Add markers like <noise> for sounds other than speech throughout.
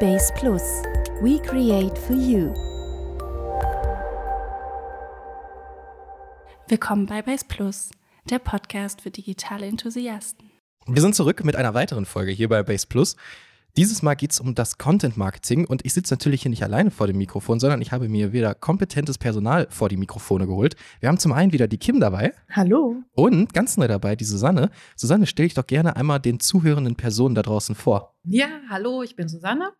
Base Plus. We create for you. Willkommen bei Base Plus, der Podcast für digitale Enthusiasten. Wir sind zurück mit einer weiteren Folge hier bei Base Plus. Dieses Mal geht es um das Content Marketing und ich sitze natürlich hier nicht alleine vor dem Mikrofon, sondern ich habe mir wieder kompetentes Personal vor die Mikrofone geholt. Wir haben zum einen wieder die Kim dabei. Hallo. Und ganz neu dabei die Susanne. Susanne, stell dich doch gerne einmal den zuhörenden Personen da draußen vor. Ja, hallo, ich bin Susanne.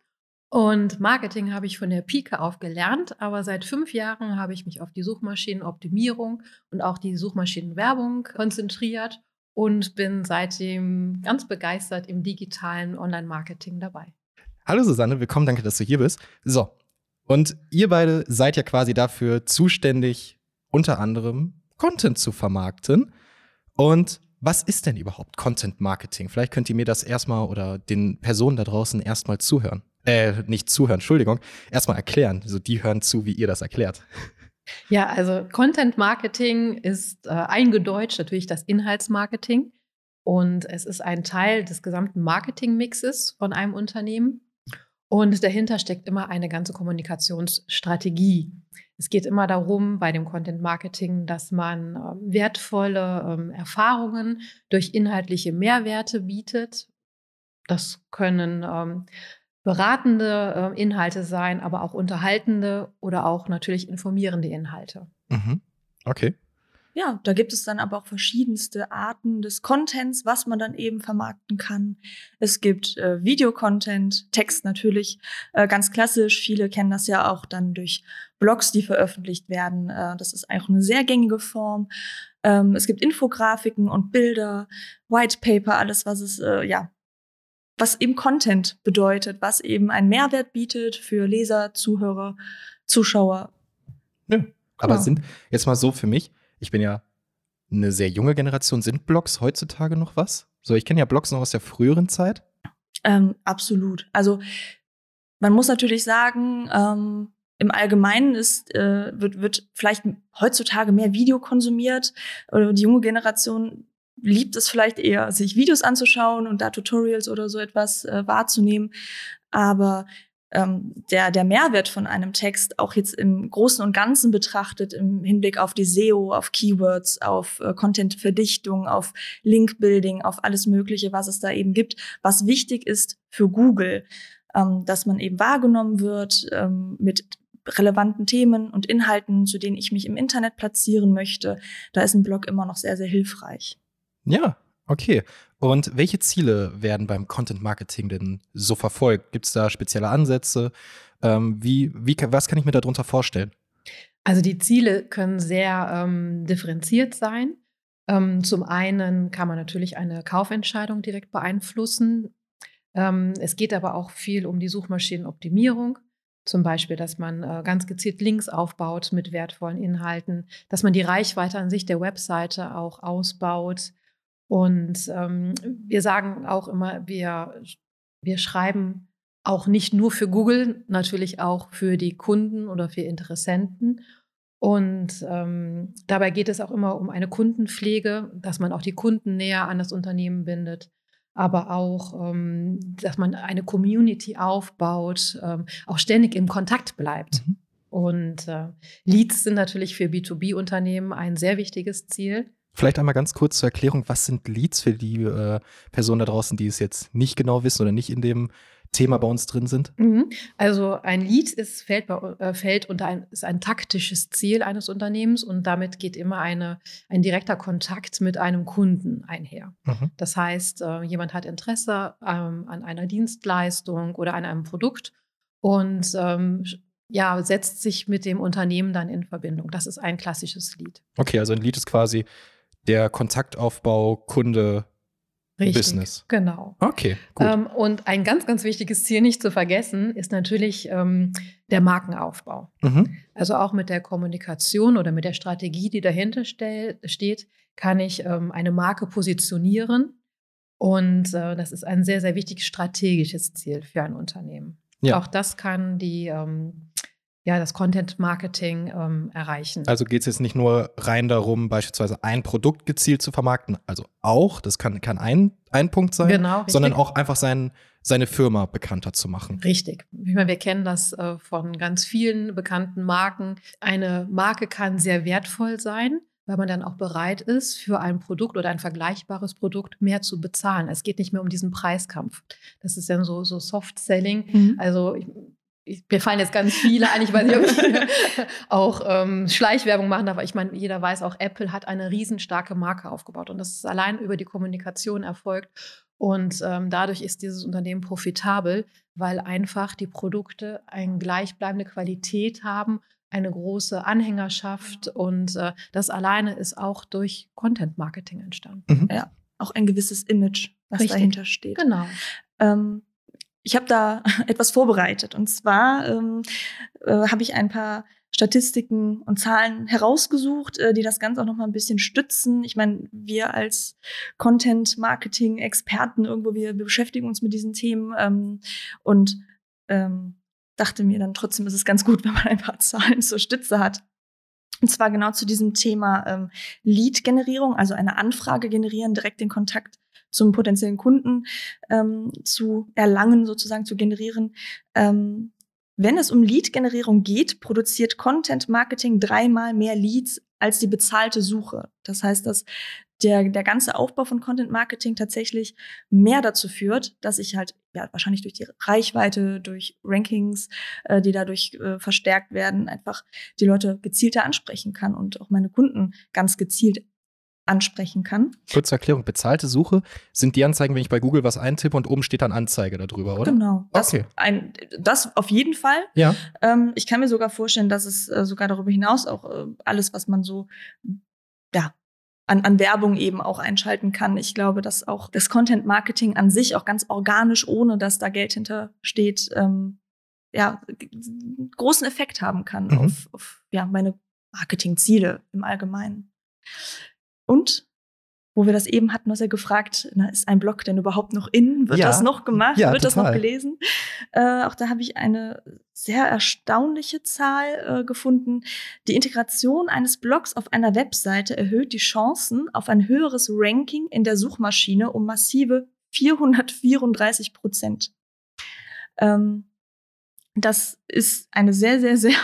Und Marketing habe ich von der Pike auf gelernt, aber seit fünf Jahren habe ich mich auf die Suchmaschinenoptimierung und auch die Suchmaschinenwerbung konzentriert und bin seitdem ganz begeistert im digitalen Online-Marketing dabei. Hallo Susanne, willkommen, danke, dass du hier bist. So, und ihr beide seid ja quasi dafür zuständig, unter anderem Content zu vermarkten. Und was ist denn überhaupt Content Marketing? Vielleicht könnt ihr mir das erstmal oder den Personen da draußen erstmal zuhören. Äh, nicht zuhören, Entschuldigung, erstmal erklären. Also die hören zu, wie ihr das erklärt. Ja, also Content Marketing ist äh, eingedeutscht natürlich das Inhaltsmarketing und es ist ein Teil des gesamten Marketingmixes von einem Unternehmen und dahinter steckt immer eine ganze Kommunikationsstrategie. Es geht immer darum, bei dem Content Marketing, dass man äh, wertvolle ähm, Erfahrungen durch inhaltliche Mehrwerte bietet. Das können ähm, beratende äh, Inhalte sein, aber auch unterhaltende oder auch natürlich informierende Inhalte. Mhm. Okay. Ja, da gibt es dann aber auch verschiedenste Arten des Contents, was man dann eben vermarkten kann. Es gibt äh, Videocontent, Text natürlich, äh, ganz klassisch. Viele kennen das ja auch dann durch Blogs, die veröffentlicht werden. Äh, das ist auch eine sehr gängige Form. Ähm, es gibt Infografiken und Bilder, White Paper, alles, was es äh, ja was eben Content bedeutet, was eben einen Mehrwert bietet für Leser, Zuhörer, Zuschauer. Ja, aber genau. sind jetzt mal so für mich, ich bin ja eine sehr junge Generation, sind Blogs heutzutage noch was? So, ich kenne ja Blogs noch aus der früheren Zeit. Ähm, absolut. Also man muss natürlich sagen, ähm, im Allgemeinen ist, äh, wird, wird vielleicht heutzutage mehr Video konsumiert. Oder die junge Generation liebt es vielleicht eher, sich Videos anzuschauen und da Tutorials oder so etwas äh, wahrzunehmen. Aber ähm, der, der Mehrwert von einem Text, auch jetzt im Großen und Ganzen betrachtet, im Hinblick auf die SEO, auf Keywords, auf äh, Content-Verdichtung, auf Link-Building, auf alles Mögliche, was es da eben gibt, was wichtig ist für Google, ähm, dass man eben wahrgenommen wird ähm, mit relevanten Themen und Inhalten, zu denen ich mich im Internet platzieren möchte. Da ist ein Blog immer noch sehr, sehr hilfreich. Ja, okay. Und welche Ziele werden beim Content Marketing denn so verfolgt? Gibt es da spezielle Ansätze? Ähm, wie, wie, was kann ich mir darunter vorstellen? Also die Ziele können sehr ähm, differenziert sein. Ähm, zum einen kann man natürlich eine Kaufentscheidung direkt beeinflussen. Ähm, es geht aber auch viel um die Suchmaschinenoptimierung. Zum Beispiel, dass man äh, ganz gezielt Links aufbaut mit wertvollen Inhalten, dass man die Reichweite an sich der Webseite auch ausbaut, und ähm, wir sagen auch immer, wir, wir schreiben auch nicht nur für Google, natürlich auch für die Kunden oder für Interessenten. Und ähm, dabei geht es auch immer um eine Kundenpflege, dass man auch die Kunden näher an das Unternehmen bindet, aber auch, ähm, dass man eine Community aufbaut, ähm, auch ständig im Kontakt bleibt. Mhm. Und äh, Leads sind natürlich für B2B-Unternehmen ein sehr wichtiges Ziel. Vielleicht einmal ganz kurz zur Erklärung, was sind Leads für die äh, Personen da draußen, die es jetzt nicht genau wissen oder nicht in dem Thema bei uns drin sind? Mhm. Also ein Lead ist, fällt, bei, äh, fällt unter ein, ist ein taktisches Ziel eines Unternehmens und damit geht immer eine, ein direkter Kontakt mit einem Kunden einher. Mhm. Das heißt, äh, jemand hat Interesse ähm, an einer Dienstleistung oder an einem Produkt und ähm, ja, setzt sich mit dem Unternehmen dann in Verbindung. Das ist ein klassisches Lead. Okay, also ein Lead ist quasi der Kontaktaufbau, Kunde, Richtig, Business. Genau. Okay, gut. Ähm, und ein ganz, ganz wichtiges Ziel nicht zu vergessen ist natürlich ähm, der Markenaufbau. Mhm. Also auch mit der Kommunikation oder mit der Strategie, die dahinter steht, kann ich ähm, eine Marke positionieren. Und äh, das ist ein sehr, sehr wichtiges strategisches Ziel für ein Unternehmen. Ja. Auch das kann die ähm, ja, das Content Marketing ähm, erreichen. Also geht es jetzt nicht nur rein darum, beispielsweise ein Produkt gezielt zu vermarkten, also auch, das kann, kann ein, ein Punkt sein, genau, sondern auch einfach seinen, seine Firma bekannter zu machen. Richtig. Ich meine, wir kennen das äh, von ganz vielen bekannten Marken. Eine Marke kann sehr wertvoll sein, weil man dann auch bereit ist, für ein Produkt oder ein vergleichbares Produkt mehr zu bezahlen. Es geht nicht mehr um diesen Preiskampf. Das ist dann so, so Soft-Selling. Mhm. Also ich, mir fallen jetzt ganz viele ein. Ich weiß nicht, ob ich <laughs> auch ähm, Schleichwerbung machen darf. Aber ich meine, jeder weiß auch, Apple hat eine riesenstarke Marke aufgebaut. Und das ist allein über die Kommunikation erfolgt. Und ähm, dadurch ist dieses Unternehmen profitabel, weil einfach die Produkte eine gleichbleibende Qualität haben, eine große Anhängerschaft und äh, das alleine ist auch durch Content Marketing entstanden. Mhm. Ja, auch ein gewisses Image, was Richtig. dahinter steht. Genau. Ähm, ich habe da <laughs> etwas vorbereitet und zwar ähm, äh, habe ich ein paar Statistiken und Zahlen herausgesucht, äh, die das Ganze auch noch mal ein bisschen stützen. Ich meine, wir als Content-Marketing-Experten irgendwo, wir, wir, beschäftigen uns mit diesen Themen ähm, und ähm, dachte mir dann trotzdem ist es ganz gut, <laughs> wenn man ein paar Zahlen zur Stütze hat. Und zwar genau zu diesem Thema ähm, Lead-Generierung, also eine Anfrage generieren, direkt den Kontakt zum potenziellen Kunden ähm, zu erlangen, sozusagen zu generieren. Ähm, wenn es um Lead-Generierung geht, produziert Content Marketing dreimal mehr Leads als die bezahlte Suche. Das heißt, dass der, der ganze Aufbau von Content Marketing tatsächlich mehr dazu führt, dass ich halt ja wahrscheinlich durch die Reichweite, durch Rankings, äh, die dadurch äh, verstärkt werden, einfach die Leute gezielter ansprechen kann und auch meine Kunden ganz gezielt ansprechen kann. Kurze Erklärung, bezahlte Suche sind die Anzeigen, wenn ich bei Google was eintippe und oben steht dann Anzeige darüber, oder? Genau. Das, okay. ein, das auf jeden Fall. Ja. Ähm, ich kann mir sogar vorstellen, dass es äh, sogar darüber hinaus auch äh, alles, was man so, ja, an, an Werbung eben auch einschalten kann. Ich glaube, dass auch das Content Marketing an sich auch ganz organisch, ohne dass da Geld hintersteht, ähm, ja, großen Effekt haben kann mhm. auf, auf ja, meine Marketingziele im Allgemeinen. Und wo wir das eben hatten, was er gefragt, na, ist ein Blog denn überhaupt noch in? Wird ja. das noch gemacht? Ja, Wird total. das noch gelesen? Äh, auch da habe ich eine sehr erstaunliche Zahl äh, gefunden. Die Integration eines Blogs auf einer Webseite erhöht die Chancen auf ein höheres Ranking in der Suchmaschine um massive 434 Prozent. Ähm, das ist eine sehr, sehr, sehr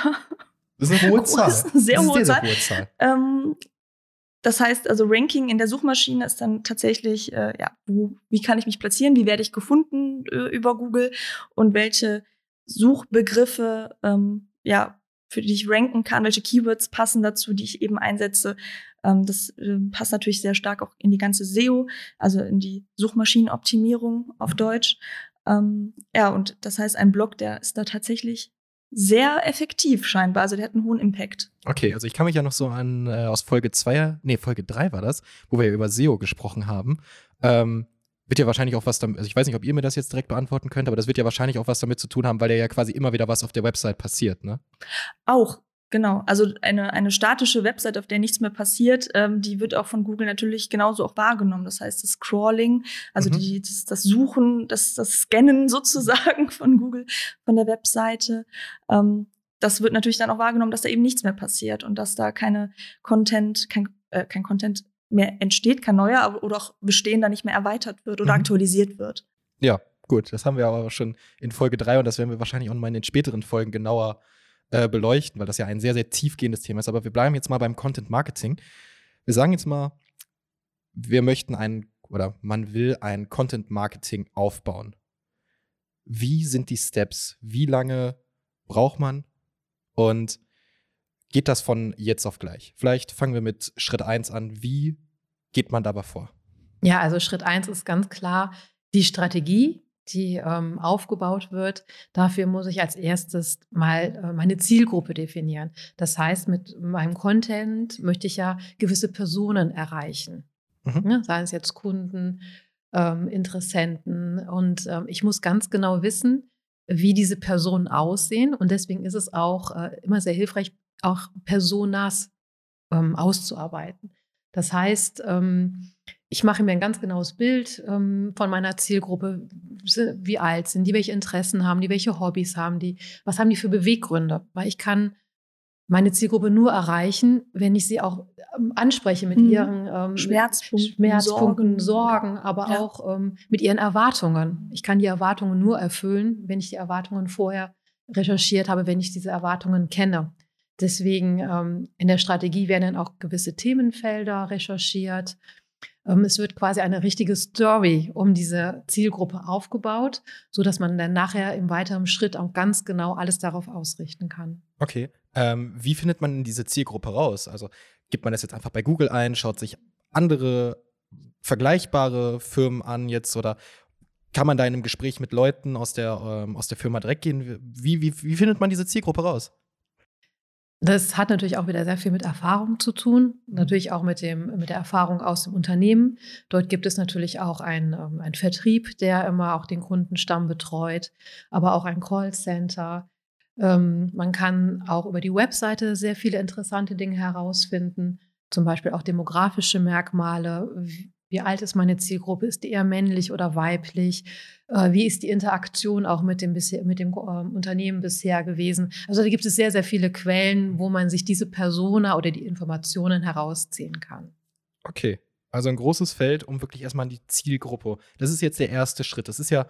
das ist eine hohe <laughs> Zahl. Sehr, hohe, sehr, sehr hohe Zahl. Ähm, das heißt also, Ranking in der Suchmaschine ist dann tatsächlich, äh, ja, wo, wie kann ich mich platzieren, wie werde ich gefunden äh, über Google und welche Suchbegriffe, ähm, ja, für die ich ranken kann, welche Keywords passen dazu, die ich eben einsetze. Ähm, das äh, passt natürlich sehr stark auch in die ganze SEO, also in die Suchmaschinenoptimierung auf Deutsch. Ähm, ja, und das heißt, ein Blog, der ist da tatsächlich sehr effektiv scheinbar. Also der hat einen hohen Impact. Okay, also ich kann mich ja noch so an äh, aus Folge 2, nee, Folge 3 war das, wo wir ja über SEO gesprochen haben. Ähm, wird ja wahrscheinlich auch was damit, also ich weiß nicht, ob ihr mir das jetzt direkt beantworten könnt, aber das wird ja wahrscheinlich auch was damit zu tun haben, weil ja quasi immer wieder was auf der Website passiert, ne? Auch, Genau, also eine, eine statische Website, auf der nichts mehr passiert, ähm, die wird auch von Google natürlich genauso auch wahrgenommen. Das heißt, das Crawling, also mhm. die, das, das, Suchen, das, das Scannen <laughs> sozusagen von Google, von der Webseite, ähm, das wird natürlich dann auch wahrgenommen, dass da eben nichts mehr passiert und dass da keine Content, kein, äh, kein Content mehr entsteht, kein neuer, oder auch bestehender nicht mehr erweitert wird oder mhm. aktualisiert wird. Ja, gut, das haben wir aber schon in Folge 3 und das werden wir wahrscheinlich auch mal in den späteren Folgen genauer äh, beleuchten, weil das ja ein sehr, sehr tiefgehendes Thema ist. Aber wir bleiben jetzt mal beim Content Marketing. Wir sagen jetzt mal, wir möchten ein oder man will ein Content Marketing aufbauen. Wie sind die Steps? Wie lange braucht man? Und geht das von jetzt auf gleich? Vielleicht fangen wir mit Schritt 1 an. Wie geht man dabei vor? Ja, also Schritt 1 ist ganz klar die Strategie, die ähm, aufgebaut wird. Dafür muss ich als erstes mal äh, meine Zielgruppe definieren. Das heißt, mit meinem Content möchte ich ja gewisse Personen erreichen. Mhm. Ja, seien es jetzt Kunden, ähm, Interessenten. Und ähm, ich muss ganz genau wissen, wie diese Personen aussehen. Und deswegen ist es auch äh, immer sehr hilfreich, auch Personas ähm, auszuarbeiten. Das heißt, ähm, ich mache mir ein ganz genaues Bild ähm, von meiner Zielgruppe. Wie alt sind die, welche Interessen haben die, welche Hobbys haben die, was haben die für Beweggründe? Weil ich kann meine Zielgruppe nur erreichen, wenn ich sie auch ähm, anspreche mit Mhm. ihren ähm, Schmerzpunkten, Schmerzpunkten, Sorgen. Sorgen, aber Ja. auch ähm, mit ihren Erwartungen. Ich kann die Erwartungen nur erfüllen, wenn ich die Erwartungen vorher recherchiert habe, wenn ich diese Erwartungen kenne. Deswegen ähm, in der Strategie werden dann auch gewisse Themenfelder recherchiert. Ähm, es wird quasi eine richtige Story um diese Zielgruppe aufgebaut, so dass man dann nachher im weiteren Schritt auch ganz genau alles darauf ausrichten kann. Okay. Ähm, wie findet man diese Zielgruppe raus? Also gibt man das jetzt einfach bei Google ein, schaut sich andere vergleichbare Firmen an jetzt oder kann man da in einem Gespräch mit Leuten aus der, ähm, aus der Firma direkt gehen? Wie, wie, wie findet man diese Zielgruppe raus? Das hat natürlich auch wieder sehr viel mit Erfahrung zu tun, natürlich auch mit, dem, mit der Erfahrung aus dem Unternehmen. Dort gibt es natürlich auch einen, ähm, einen Vertrieb, der immer auch den Kundenstamm betreut, aber auch ein Callcenter. Ähm, man kann auch über die Webseite sehr viele interessante Dinge herausfinden, zum Beispiel auch demografische Merkmale. Wie, alt ist meine Zielgruppe? Ist die eher männlich oder weiblich? Äh, wie ist die Interaktion auch mit dem, bisher, mit dem ähm, Unternehmen bisher gewesen? Also da gibt es sehr, sehr viele Quellen, wo man sich diese Persona oder die Informationen herausziehen kann. Okay. Also ein großes Feld, um wirklich erstmal die Zielgruppe. Das ist jetzt der erste Schritt. Das ist ja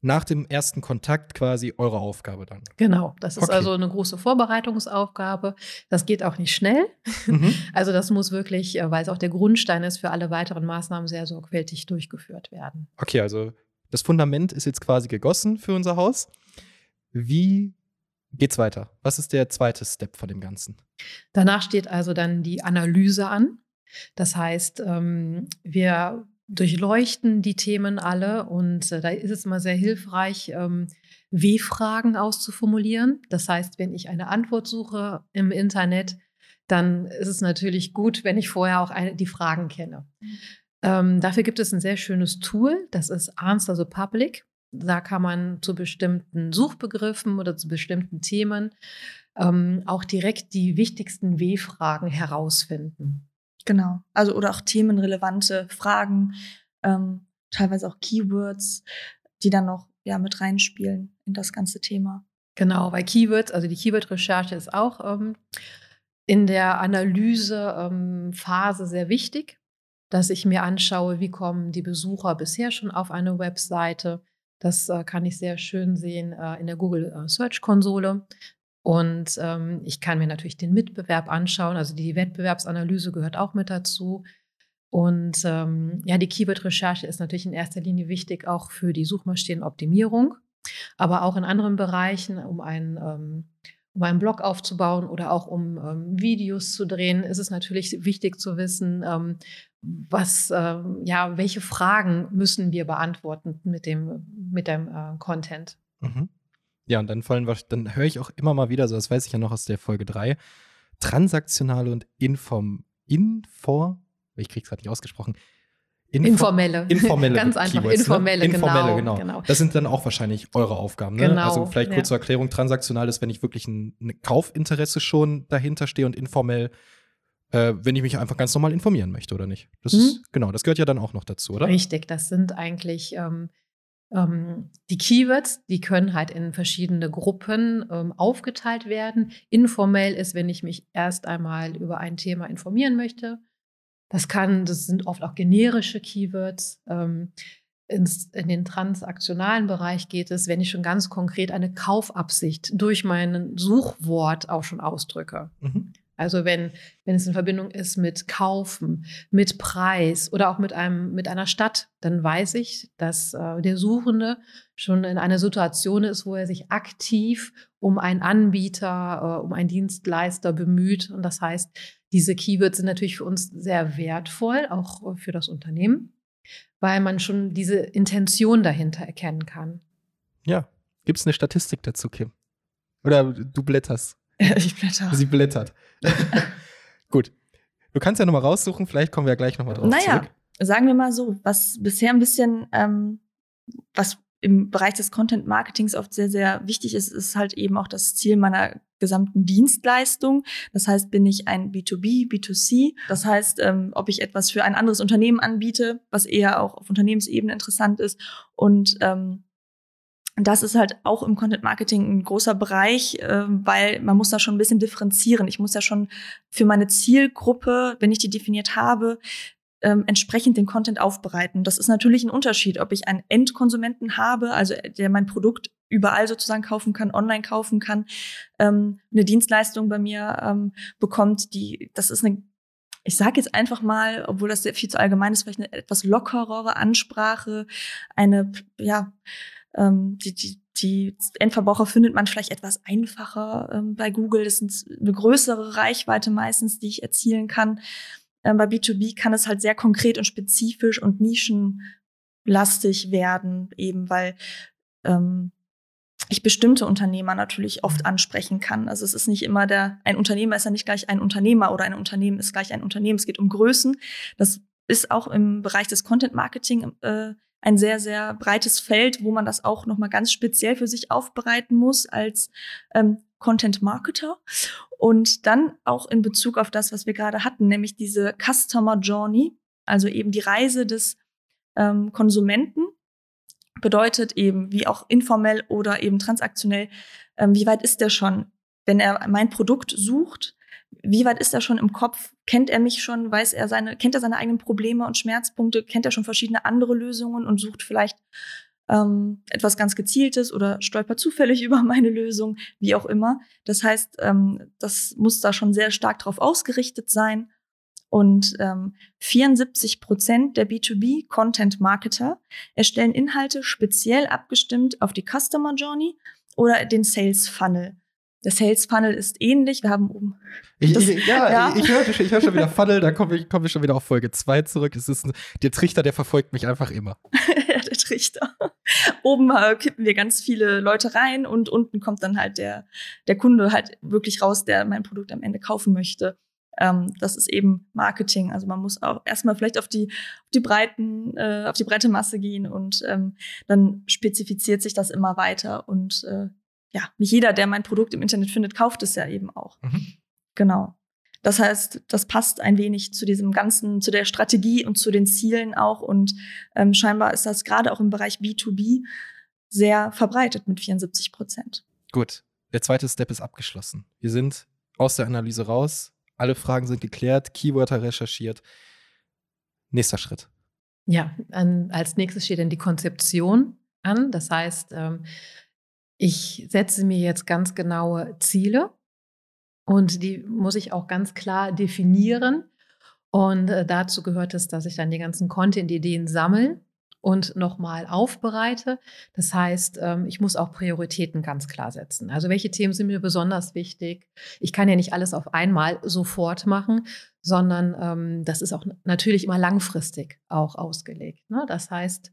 nach dem ersten Kontakt quasi eure Aufgabe dann. Genau, das ist Okay. also eine große Vorbereitungsaufgabe. Das geht auch nicht schnell. Mhm. <laughs> Also das muss wirklich, äh, weil es auch der Grundstein ist für alle weiteren Maßnahmen, sehr sorgfältig durchgeführt werden. Okay, also das Fundament ist jetzt quasi gegossen für unser Haus. Wie geht's weiter? Was ist der zweite Step von dem Ganzen? Danach steht also dann die Analyse an. Das heißt, ähm, wir durchleuchten die Themen alle und äh, da ist es immer sehr hilfreich, ähm, W-Fragen auszuformulieren. Das heißt, wenn ich eine Antwort suche im Internet, dann ist es natürlich gut, wenn ich vorher auch eine, die Fragen kenne. Ähm, dafür gibt es ein sehr schönes Tool, das ist Answer the Public. Da kann man zu bestimmten Suchbegriffen oder zu bestimmten Themen ähm, auch direkt die wichtigsten W-Fragen herausfinden. Genau. Also oder auch themenrelevante Fragen, ähm, teilweise auch Keywords, die dann noch ja, mit reinspielen in das ganze Thema. Genau, weil Keywords, also die Keyword-Recherche ist auch ähm, in der Analysephase sehr wichtig, dass ich mir anschaue, wie kommen die Besucher bisher schon auf eine Webseite. Das äh, kann ich sehr schön sehen äh, in der Google äh, Search Konsole. Und ähm, ich kann mir natürlich den Mitbewerb anschauen. Also die Wettbewerbsanalyse gehört auch mit dazu. Und ähm, ja, die Keyword-Recherche ist natürlich in erster Linie wichtig auch für die Suchmaschinenoptimierung, aber auch in anderen Bereichen, um einen, ähm, um einen Blog aufzubauen oder auch um ähm, Videos zu drehen, ist es natürlich wichtig zu wissen, ähm, was, ähm, ja, welche Fragen müssen wir beantworten mit dem, mit dem äh, Content. Mhm. Ja, und dann fallen dann höre ich auch immer mal wieder, so das weiß ich ja noch aus der Folge 3, transaktionale und inform, info, ich krieg's gerade nicht ausgesprochen. Info- Informelle. <laughs> Informelle Ganz einfach. Keywords, informelle, ne? informelle, genau, genau. genau. Das sind dann auch wahrscheinlich eure Aufgaben. Ne? Genau, Also vielleicht kurz ja. zur Erklärung, transaktional ist, wenn ich wirklich ein, ein Kaufinteresse schon dahinter stehe und informell, äh, wenn ich mich einfach ganz normal informieren möchte, oder nicht? Das Mhm. ist, genau, das gehört ja dann auch noch dazu, oder? Richtig, das sind eigentlich ähm, ähm, die Keywords, die können halt in verschiedene Gruppen ähm, aufgeteilt werden. Informell ist, wenn ich mich erst einmal über ein Thema informieren möchte. Das kann, das sind oft auch generische Keywords. Ähm, ins, in den transaktionalen Bereich geht es, wenn ich schon ganz konkret eine Kaufabsicht durch mein Suchwort auch schon ausdrücke. Mhm. Also wenn, wenn es in Verbindung ist mit Kaufen, mit Preis oder auch mit, einem, mit einer Stadt, dann weiß ich, dass äh, der Suchende schon in einer Situation ist, wo er sich aktiv um einen Anbieter, äh, um einen Dienstleister bemüht. Und das heißt, diese Keywords sind natürlich für uns sehr wertvoll, auch für das Unternehmen, weil man schon diese Intention dahinter erkennen kann. Ja. Gibt es eine Statistik dazu, Kim? Oder du blätterst? <laughs> ich blätter. Sie blättert. <laughs> Gut. Du kannst ja nochmal raussuchen, vielleicht kommen wir ja gleich nochmal drauf Naja, zurück. sagen wir mal so, was bisher ein bisschen, ähm, was im Bereich des Content Marketings oft sehr, sehr wichtig ist, ist halt eben auch das Ziel meiner gesamten Dienstleistung. Das heißt, bin ich ein B2B, B2C? Das heißt, ähm, ob ich etwas für ein anderes Unternehmen anbiete, was eher auch auf Unternehmensebene interessant ist und ähm, das ist halt auch im Content Marketing ein großer Bereich, äh, weil man muss da schon ein bisschen differenzieren. Ich muss ja schon für meine Zielgruppe, wenn ich die definiert habe, ähm, entsprechend den Content aufbereiten. Das ist natürlich ein Unterschied, ob ich einen Endkonsumenten habe, also der mein Produkt überall sozusagen kaufen kann, online kaufen kann, ähm, eine Dienstleistung bei mir ähm, bekommt, die, das ist eine ich sage jetzt einfach mal, obwohl das sehr viel zu allgemein ist, vielleicht eine etwas lockerere Ansprache, eine, ja, ähm, die, die, die Endverbraucher findet man vielleicht etwas einfacher ähm, bei Google. Das ist eine größere Reichweite meistens, die ich erzielen kann. Ähm, bei B2B kann es halt sehr konkret und spezifisch und nischenlastig werden, eben weil ähm, ich bestimmte Unternehmer natürlich oft ansprechen kann. Also es ist nicht immer der, ein Unternehmer ist ja nicht gleich ein Unternehmer oder ein Unternehmen ist gleich ein Unternehmen. Es geht um Größen. Das ist auch im Bereich des Content Marketing äh, ein sehr, sehr breites Feld, wo man das auch nochmal ganz speziell für sich aufbereiten muss als ähm, Content Marketer. Und dann auch in Bezug auf das, was wir gerade hatten, nämlich diese Customer Journey, also eben die Reise des ähm, Konsumenten bedeutet eben, wie auch informell oder eben transaktionell, ähm, wie weit ist der schon, wenn er mein Produkt sucht, wie weit ist er schon im Kopf? Kennt er mich schon? Weiß er seine, kennt er seine eigenen Probleme und Schmerzpunkte? Kennt er schon verschiedene andere Lösungen und sucht vielleicht ähm, etwas ganz Gezieltes oder stolpert zufällig <laughs> über meine Lösung, wie auch immer. Das heißt, ähm, das muss da schon sehr stark darauf ausgerichtet sein. Und ähm, 74 Prozent der B2B-Content-Marketer erstellen Inhalte speziell abgestimmt auf die Customer Journey oder den Sales Funnel. Der Sales Funnel ist ähnlich. Wir haben oben. Ich, ich, ja, <laughs> ja, ich höre ich hör schon wieder Funnel, da komme ich, komm ich schon wieder auf Folge 2 zurück. Es ist ein, der Trichter, der verfolgt mich einfach immer. <laughs> der Trichter. Oben äh, kippen wir ganz viele Leute rein und unten kommt dann halt der, der Kunde halt wirklich raus, der mein Produkt am Ende kaufen möchte. Ähm, das ist eben Marketing. Also man muss auch erstmal vielleicht auf die, auf die breiten, äh, auf die breite Masse gehen und ähm, dann spezifiziert sich das immer weiter und äh, ja, nicht jeder, der mein Produkt im Internet findet, kauft es ja eben auch. Mhm. Genau. Das heißt, das passt ein wenig zu diesem ganzen, zu der Strategie und zu den Zielen auch. Und ähm, scheinbar ist das gerade auch im Bereich B2B sehr verbreitet mit 74 Prozent. Gut, der zweite Step ist abgeschlossen. Wir sind aus der Analyse raus, alle Fragen sind geklärt, Keywörter recherchiert. Nächster Schritt. Ja, an, als nächstes steht dann die Konzeption an. Das heißt, ähm, ich setze mir jetzt ganz genaue Ziele und die muss ich auch ganz klar definieren. Und äh, dazu gehört es, dass ich dann die ganzen Content-Ideen sammle und nochmal aufbereite. Das heißt, ähm, ich muss auch Prioritäten ganz klar setzen. Also welche Themen sind mir besonders wichtig? Ich kann ja nicht alles auf einmal sofort machen, sondern ähm, das ist auch natürlich immer langfristig auch ausgelegt. Ne? Das heißt,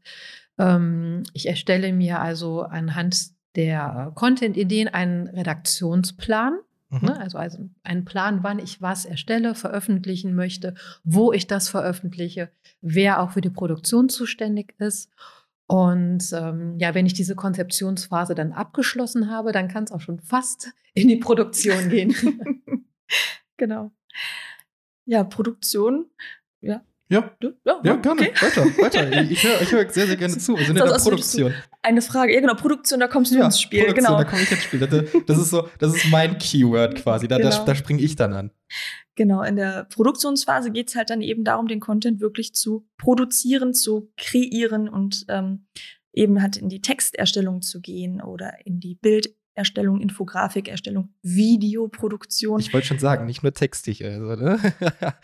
ähm, ich erstelle mir also anhand der Content-Ideen einen Redaktionsplan. Mhm. Ne? Also, also einen Plan, wann ich was erstelle, veröffentlichen möchte, wo ich das veröffentliche, wer auch für die Produktion zuständig ist. Und ähm, ja, wenn ich diese Konzeptionsphase dann abgeschlossen habe, dann kann es auch schon fast in die Produktion gehen. <laughs> <laughs> genau. Ja, Produktion, ja, ja. Ja, ja gerne. Okay. Weiter, weiter. Ich, ich höre ich hör sehr, sehr gerne <laughs> zu. Wir sind in der Produktion. Eine Frage, ja genau, Produktion, da kommst du ja, ins Spiel. Produktion, genau. da komme ich ins Spiel. Das ist so, das ist mein Keyword quasi. Da, genau. da, da springe ich dann an. Genau, in der Produktionsphase geht es halt dann eben darum, den Content wirklich zu produzieren, zu kreieren und ähm, eben halt in die Texterstellung zu gehen oder in die Bilderstellung, Infografikerstellung, Videoproduktion. Ich wollte schon sagen, nicht nur textig. Also, ne? <laughs>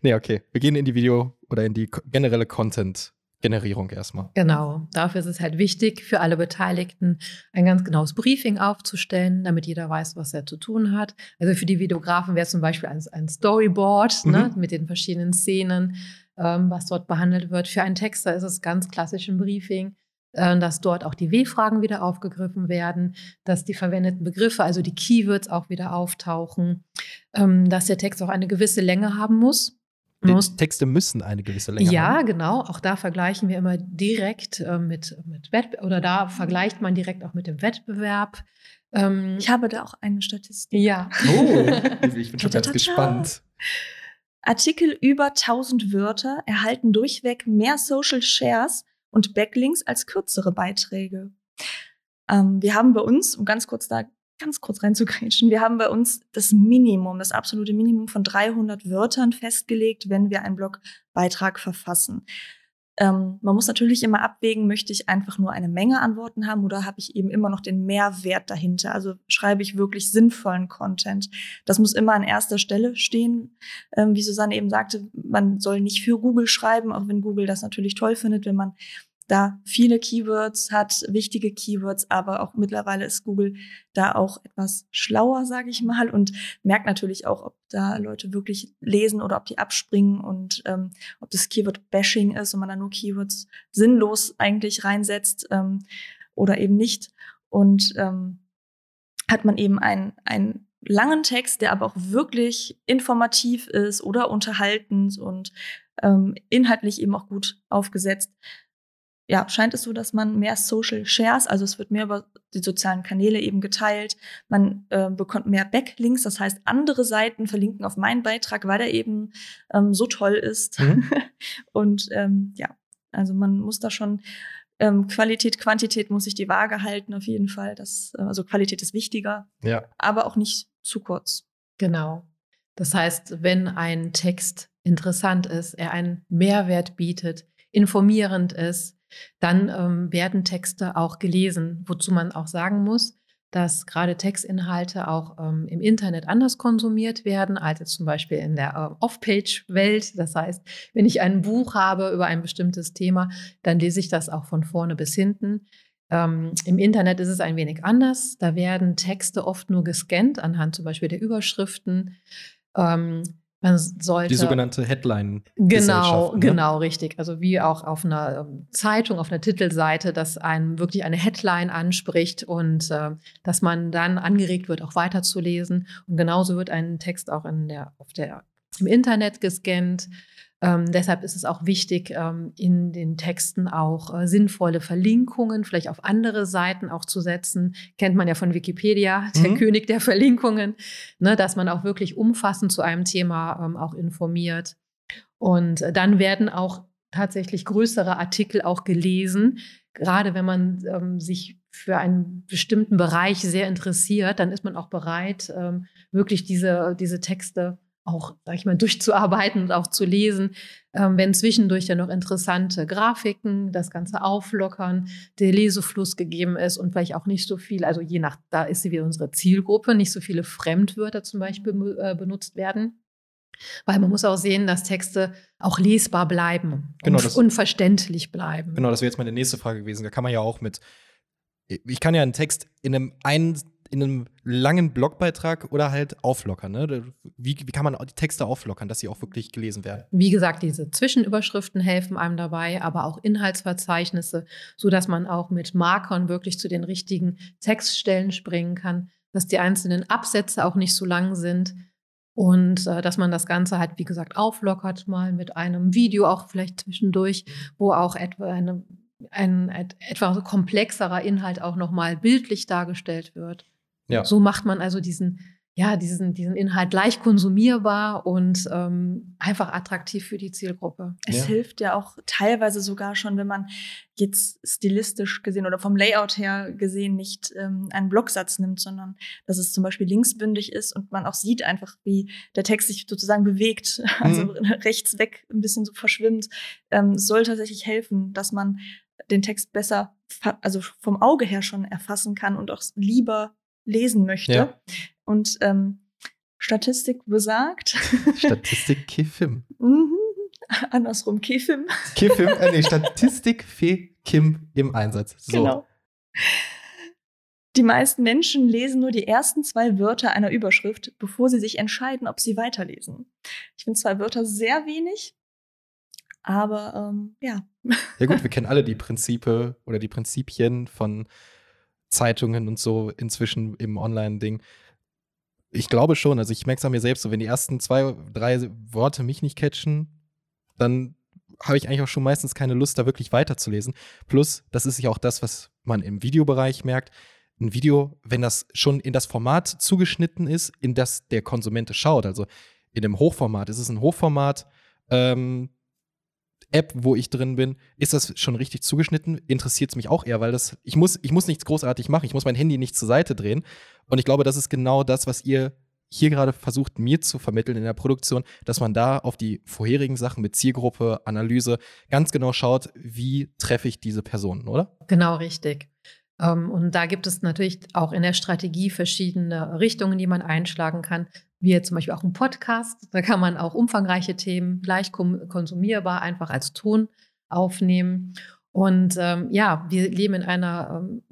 Nee, okay. Wir gehen in die Video- oder in die generelle Content-Generierung erstmal. Genau. Dafür ist es halt wichtig, für alle Beteiligten ein ganz genaues Briefing aufzustellen, damit jeder weiß, was er zu tun hat. Also für die Videografen wäre zum Beispiel ein, ein Storyboard ne, mhm. ne, mit den verschiedenen Szenen, ähm, was dort behandelt wird. Für einen Texter ist es ganz klassisch ein Briefing dass dort auch die W-Fragen wieder aufgegriffen werden, dass die verwendeten Begriffe, also die Keywords auch wieder auftauchen, ähm, dass der Text auch eine gewisse Länge haben muss. Die Texte müssen eine gewisse Länge ja, haben. Ja, genau. Auch da vergleichen wir immer direkt äh, mit, mit Wettbewerb oder da vergleicht man direkt auch mit dem Wettbewerb. Ähm, ich habe da auch eine Statistik. Ja. Oh, <laughs> ich bin schon ganz gespannt. Artikel über 1000 Wörter erhalten durchweg mehr Social Shares und Backlinks als kürzere Beiträge. Ähm, wir haben bei uns, um ganz kurz da ganz kurz reinzugrätschen, wir haben bei uns das Minimum, das absolute Minimum von 300 Wörtern festgelegt, wenn wir einen Blogbeitrag verfassen. Ähm, man muss natürlich immer abwägen, möchte ich einfach nur eine Menge an Worten haben oder habe ich eben immer noch den Mehrwert dahinter? Also schreibe ich wirklich sinnvollen Content. Das muss immer an erster Stelle stehen. Ähm, wie Susanne eben sagte, man soll nicht für Google schreiben, auch wenn Google das natürlich toll findet, wenn man da viele Keywords hat, wichtige Keywords, aber auch mittlerweile ist Google da auch etwas schlauer, sage ich mal, und merkt natürlich auch, ob da Leute wirklich lesen oder ob die abspringen und ähm, ob das Keyword-Bashing ist und man da nur Keywords sinnlos eigentlich reinsetzt ähm, oder eben nicht. Und ähm, hat man eben einen, einen langen Text, der aber auch wirklich informativ ist oder unterhaltend und ähm, inhaltlich eben auch gut aufgesetzt, ja, scheint es so, dass man mehr Social Shares, also es wird mehr über die sozialen Kanäle eben geteilt. Man äh, bekommt mehr Backlinks, das heißt, andere Seiten verlinken auf meinen Beitrag, weil er eben ähm, so toll ist. Mhm. <laughs> Und ähm, ja, also man muss da schon ähm, Qualität, Quantität muss sich die Waage halten, auf jeden Fall. Das, äh, also Qualität ist wichtiger, ja. aber auch nicht zu kurz. Genau. Das heißt, wenn ein Text interessant ist, er einen Mehrwert bietet, informierend ist, dann ähm, werden Texte auch gelesen, wozu man auch sagen muss, dass gerade Textinhalte auch ähm, im Internet anders konsumiert werden als jetzt zum Beispiel in der äh, Off-Page-Welt. Das heißt, wenn ich ein Buch habe über ein bestimmtes Thema, dann lese ich das auch von vorne bis hinten. Ähm, Im Internet ist es ein wenig anders. Da werden Texte oft nur gescannt anhand zum Beispiel der Überschriften. Ähm, man sollte. Die sogenannte Headline. Genau, ne? genau, richtig. Also wie auch auf einer ähm, Zeitung, auf einer Titelseite, dass einem wirklich eine Headline anspricht und äh, dass man dann angeregt wird, auch weiterzulesen. Und genauso wird ein Text auch in der, auf der, im Internet gescannt. Ähm, deshalb ist es auch wichtig, ähm, in den Texten auch äh, sinnvolle Verlinkungen, vielleicht auf andere Seiten auch zu setzen. Kennt man ja von Wikipedia, <laughs> der mhm. König der Verlinkungen, ne, dass man auch wirklich umfassend zu einem Thema ähm, auch informiert. Und äh, dann werden auch tatsächlich größere Artikel auch gelesen. Gerade wenn man ähm, sich für einen bestimmten Bereich sehr interessiert, dann ist man auch bereit, ähm, wirklich diese, diese Texte auch, sag ich mal, durchzuarbeiten und auch zu lesen, ähm, wenn zwischendurch ja noch interessante Grafiken, das Ganze auflockern, der Lesefluss gegeben ist und vielleicht auch nicht so viel, also je nach, da ist sie wieder unsere Zielgruppe, nicht so viele Fremdwörter zum Beispiel äh, benutzt werden. Weil man muss auch sehen, dass Texte auch lesbar bleiben genau, und das, unverständlich bleiben. Genau, das wäre jetzt meine nächste Frage gewesen. Da kann man ja auch mit, ich kann ja einen Text in einem einen in einem langen Blogbeitrag oder halt auflockern. Ne? Wie, wie kann man die Texte auflockern, dass sie auch wirklich gelesen werden? Wie gesagt, diese Zwischenüberschriften helfen einem dabei, aber auch Inhaltsverzeichnisse, sodass man auch mit Markern wirklich zu den richtigen Textstellen springen kann, dass die einzelnen Absätze auch nicht so lang sind. Und äh, dass man das Ganze halt, wie gesagt, auflockert, mal mit einem Video auch vielleicht zwischendurch, wo auch etwa eine, ein, ein etwa komplexerer Inhalt auch nochmal bildlich dargestellt wird. Ja. So macht man also diesen, ja, diesen, diesen Inhalt leicht konsumierbar und ähm, einfach attraktiv für die Zielgruppe. Es ja. hilft ja auch teilweise sogar schon, wenn man jetzt stilistisch gesehen oder vom Layout her gesehen nicht ähm, einen Blocksatz nimmt, sondern dass es zum Beispiel linksbündig ist und man auch sieht einfach, wie der Text sich sozusagen bewegt, <laughs> also mhm. <laughs> rechts weg ein bisschen so verschwimmt. Ähm, es soll tatsächlich helfen, dass man den Text besser, also vom Auge her schon erfassen kann und auch lieber lesen möchte. Ja. Und ähm, Statistik besagt. <laughs> Statistik Kifim. mhm. Andersrum Kifim. Kifim, äh, nee, <laughs> Statistik Fe Kim im Einsatz. So. Genau. Die meisten Menschen lesen nur die ersten zwei Wörter einer Überschrift, bevor sie sich entscheiden, ob sie weiterlesen. Ich finde zwei Wörter sehr wenig, aber ähm, ja. Ja gut, <laughs> wir kennen alle die Prinzipe oder die Prinzipien von Zeitungen und so inzwischen im Online-Ding. Ich glaube schon, also ich merke es an mir selbst, so wenn die ersten zwei, drei Worte mich nicht catchen, dann habe ich eigentlich auch schon meistens keine Lust, da wirklich weiterzulesen. Plus, das ist ja auch das, was man im Videobereich merkt. Ein Video, wenn das schon in das Format zugeschnitten ist, in das der Konsument schaut, also in dem Hochformat, ist es ein Hochformat, ähm, App, wo ich drin bin, ist das schon richtig zugeschnitten? Interessiert es mich auch eher, weil das, ich muss, ich muss nichts großartig machen, ich muss mein Handy nicht zur Seite drehen. Und ich glaube, das ist genau das, was ihr hier gerade versucht, mir zu vermitteln in der Produktion, dass man da auf die vorherigen Sachen mit Zielgruppe, Analyse ganz genau schaut, wie treffe ich diese Personen, oder? Genau, richtig. Ähm, und da gibt es natürlich auch in der Strategie verschiedene Richtungen, die man einschlagen kann. Wie zum Beispiel auch ein Podcast. Da kann man auch umfangreiche Themen leicht konsumierbar einfach als Ton aufnehmen. Und ähm, ja, wir leben in einer ähm,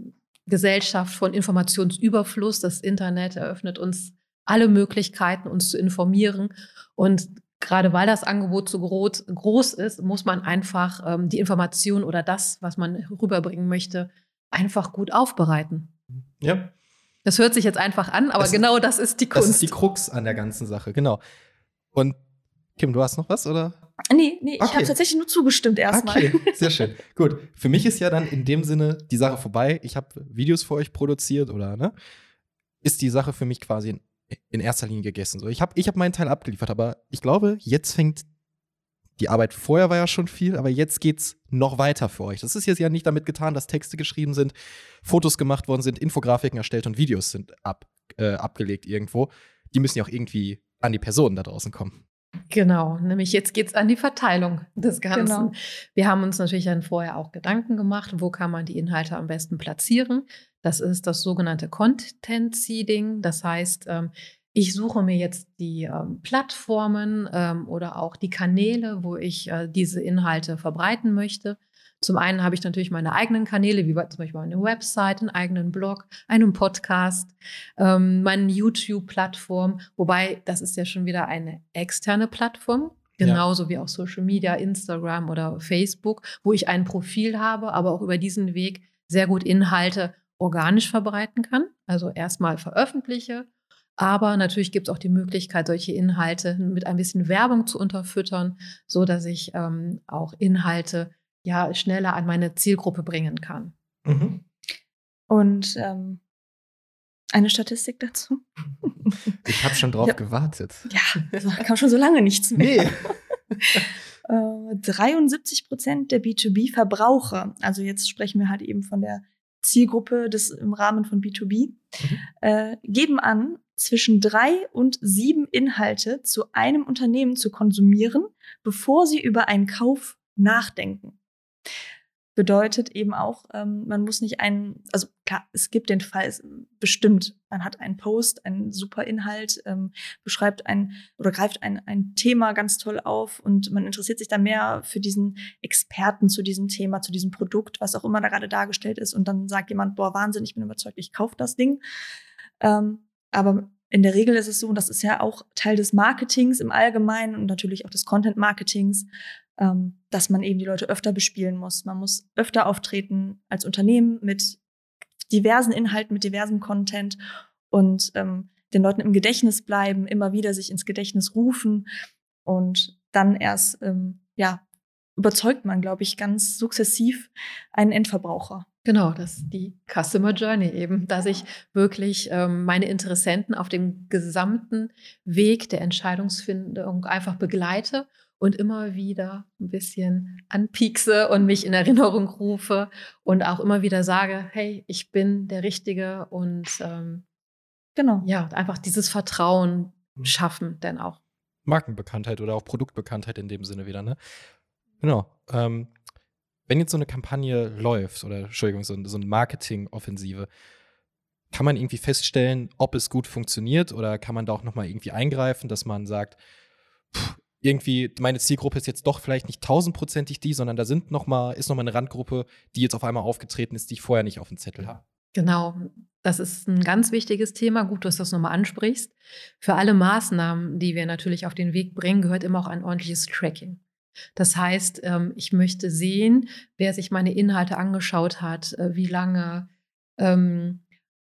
Gesellschaft von Informationsüberfluss. Das Internet eröffnet uns alle Möglichkeiten, uns zu informieren. Und gerade weil das Angebot so groß, groß ist, muss man einfach ähm, die Information oder das, was man rüberbringen möchte, einfach gut aufbereiten. Ja. Das hört sich jetzt einfach an, aber das, genau das ist die Kunst. Das ist die Krux an der ganzen Sache, genau. Und Kim, du hast noch was, oder? Nee, nee, okay. ich habe tatsächlich nur zugestimmt erstmal. Okay, sehr schön. Gut. Für mich ist ja dann in dem Sinne die Sache vorbei. Ich habe Videos für euch produziert oder ne? Ist die Sache für mich quasi in, in erster Linie gegessen. So, ich habe ich hab meinen Teil abgeliefert, aber ich glaube, jetzt fängt die Arbeit vorher war ja schon viel, aber jetzt geht's noch weiter für euch. Das ist jetzt ja nicht damit getan, dass Texte geschrieben sind, Fotos gemacht worden sind, Infografiken erstellt und Videos sind ab, äh, abgelegt irgendwo. Die müssen ja auch irgendwie an die Personen da draußen kommen. Genau, nämlich jetzt geht es an die Verteilung des Ganzen. Genau. Wir haben uns natürlich dann vorher auch Gedanken gemacht, wo kann man die Inhalte am besten platzieren. Das ist das sogenannte Content Seeding. Das heißt, ähm, ich suche mir jetzt die ähm, Plattformen ähm, oder auch die Kanäle, wo ich äh, diese Inhalte verbreiten möchte. Zum einen habe ich natürlich meine eigenen Kanäle, wie zum Beispiel eine Website, einen eigenen Blog, einen Podcast, ähm, meine YouTube-Plattform, wobei das ist ja schon wieder eine externe Plattform, genauso ja. wie auch Social Media, Instagram oder Facebook, wo ich ein Profil habe, aber auch über diesen Weg sehr gut Inhalte organisch verbreiten kann. Also erstmal veröffentliche aber natürlich gibt es auch die Möglichkeit, solche Inhalte mit ein bisschen Werbung zu unterfüttern, so dass ich ähm, auch Inhalte ja schneller an meine Zielgruppe bringen kann. Mhm. Und ähm, eine Statistik dazu? <laughs> Ich habe schon drauf ja. gewartet. Ja, also kam schon so lange nichts mehr. Nee. <laughs> äh, 73 Prozent der B2B-Verbraucher, also jetzt sprechen wir halt eben von der Zielgruppe des im Rahmen von B2B, mhm. äh, geben an, zwischen drei und sieben Inhalte zu einem Unternehmen zu konsumieren, bevor sie über einen Kauf nachdenken. Bedeutet eben auch, ähm, man muss nicht einen, also klar, es gibt den Fall, bestimmt, man hat einen Post, einen super Inhalt, ähm, beschreibt ein oder greift ein, ein Thema ganz toll auf und man interessiert sich da mehr für diesen Experten zu diesem Thema, zu diesem Produkt, was auch immer da gerade dargestellt ist und dann sagt jemand, boah, Wahnsinn, ich bin überzeugt, ich kaufe das Ding. Ähm, aber in der Regel ist es so, und das ist ja auch Teil des Marketings im Allgemeinen und natürlich auch des Content-Marketings, ähm, dass man eben die Leute öfter bespielen muss. Man muss öfter auftreten als Unternehmen mit diversen Inhalten, mit diversem Content und ähm, den Leuten im Gedächtnis bleiben, immer wieder sich ins Gedächtnis rufen und dann erst ähm, ja überzeugt man, glaube ich, ganz sukzessiv einen Endverbraucher. Genau, das ist die Customer Journey eben, dass ich wirklich ähm, meine Interessenten auf dem gesamten Weg der Entscheidungsfindung einfach begleite und immer wieder ein bisschen anpiekse und mich in Erinnerung rufe und auch immer wieder sage, hey, ich bin der Richtige und ähm, genau, ja, einfach dieses Vertrauen mhm. schaffen, denn auch. Markenbekanntheit oder auch Produktbekanntheit in dem Sinne wieder, ne? Genau. Ähm, wenn jetzt so eine Kampagne läuft, oder Entschuldigung, so, so eine Marketing-Offensive, kann man irgendwie feststellen, ob es gut funktioniert oder kann man da auch nochmal irgendwie eingreifen, dass man sagt, pff, irgendwie meine Zielgruppe ist jetzt doch vielleicht nicht tausendprozentig die, sondern da sind noch mal, ist nochmal eine Randgruppe, die jetzt auf einmal aufgetreten ist, die ich vorher nicht auf dem Zettel habe. Genau, das ist ein ganz wichtiges Thema. Gut, dass du das nochmal ansprichst. Für alle Maßnahmen, die wir natürlich auf den Weg bringen, gehört immer auch ein ordentliches Tracking. Das heißt, ähm, ich möchte sehen, wer sich meine Inhalte angeschaut hat, äh, wie lange, ähm,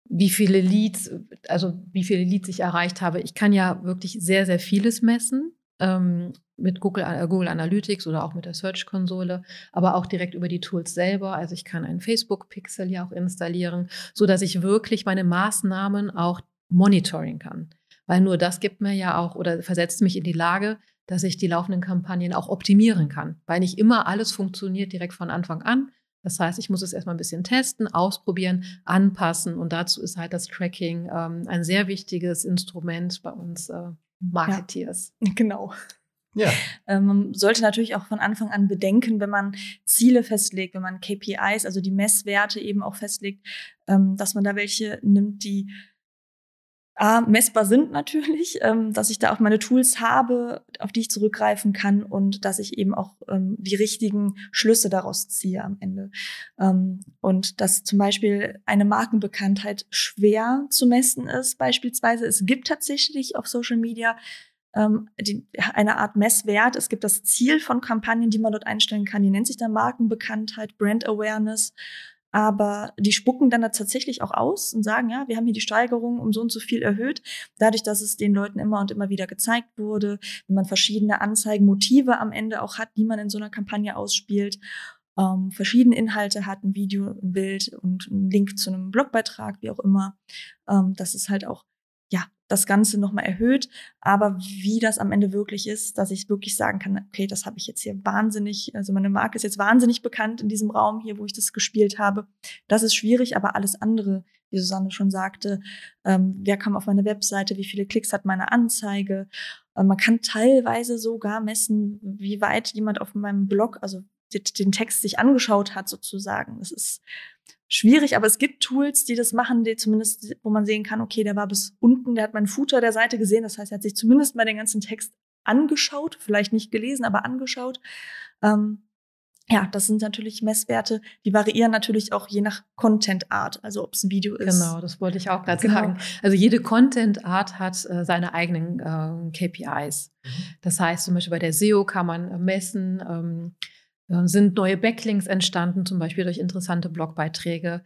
wie viele Leads, also wie viele Leads ich erreicht habe. Ich kann ja wirklich sehr, sehr vieles messen ähm, mit Google, äh, Google Analytics oder auch mit der Search-Konsole, aber auch direkt über die Tools selber. Also ich kann einen Facebook-Pixel ja auch installieren, so dass ich wirklich meine Maßnahmen auch monitoring kann. Weil nur das gibt mir ja auch oder versetzt mich in die Lage, dass ich die laufenden Kampagnen auch optimieren kann, weil nicht immer alles funktioniert direkt von Anfang an. Das heißt, ich muss es erstmal ein bisschen testen, ausprobieren, anpassen und dazu ist halt das Tracking ähm, ein sehr wichtiges Instrument bei uns äh, Marketeers. Ja, <laughs> genau. Ja. Ähm, man sollte natürlich auch von Anfang an bedenken, wenn man Ziele festlegt, wenn man KPIs, also die Messwerte eben auch festlegt, ähm, dass man da welche nimmt, die A, messbar sind natürlich, ähm, dass ich da auch meine Tools habe, auf die ich zurückgreifen kann und dass ich eben auch ähm, die richtigen Schlüsse daraus ziehe am Ende. Ähm, und dass zum Beispiel eine Markenbekanntheit schwer zu messen ist, beispielsweise. Es gibt tatsächlich auf Social Media ähm, die, eine Art Messwert. Es gibt das Ziel von Kampagnen, die man dort einstellen kann. Die nennt sich dann Markenbekanntheit, Brand Awareness. Aber die spucken dann da tatsächlich auch aus und sagen, ja, wir haben hier die Steigerung um so und so viel erhöht. Dadurch, dass es den Leuten immer und immer wieder gezeigt wurde, wenn man verschiedene Anzeigenmotive am Ende auch hat, die man in so einer Kampagne ausspielt, ähm, verschiedene Inhalte hat, ein Video, ein Bild und ein Link zu einem Blogbeitrag, wie auch immer, ähm, dass es halt auch das Ganze nochmal erhöht. Aber wie das am Ende wirklich ist, dass ich wirklich sagen kann, okay, das habe ich jetzt hier wahnsinnig, also meine Marke ist jetzt wahnsinnig bekannt in diesem Raum hier, wo ich das gespielt habe. Das ist schwierig, aber alles andere, wie Susanne schon sagte, ähm, wer kam auf meine Webseite, wie viele Klicks hat meine Anzeige. Äh, man kann teilweise sogar messen, wie weit jemand auf meinem Blog, also den Text sich angeschaut hat, sozusagen. Das ist schwierig, aber es gibt Tools, die das machen, die zumindest, wo man sehen kann, okay, der war bis unten, der hat meinen Footer der Seite gesehen. Das heißt, er hat sich zumindest mal den ganzen Text angeschaut, vielleicht nicht gelesen, aber angeschaut. Ähm, ja, das sind natürlich Messwerte, die variieren natürlich auch je nach Content-Art, also ob es ein Video ist. Genau, das wollte ich auch gerade genau. sagen. Also jede Content-Art hat äh, seine eigenen äh, KPIs. Mhm. Das heißt, zum Beispiel bei der SEO kann man messen, ähm, äh, sind neue Backlinks entstanden, zum Beispiel durch interessante Blogbeiträge?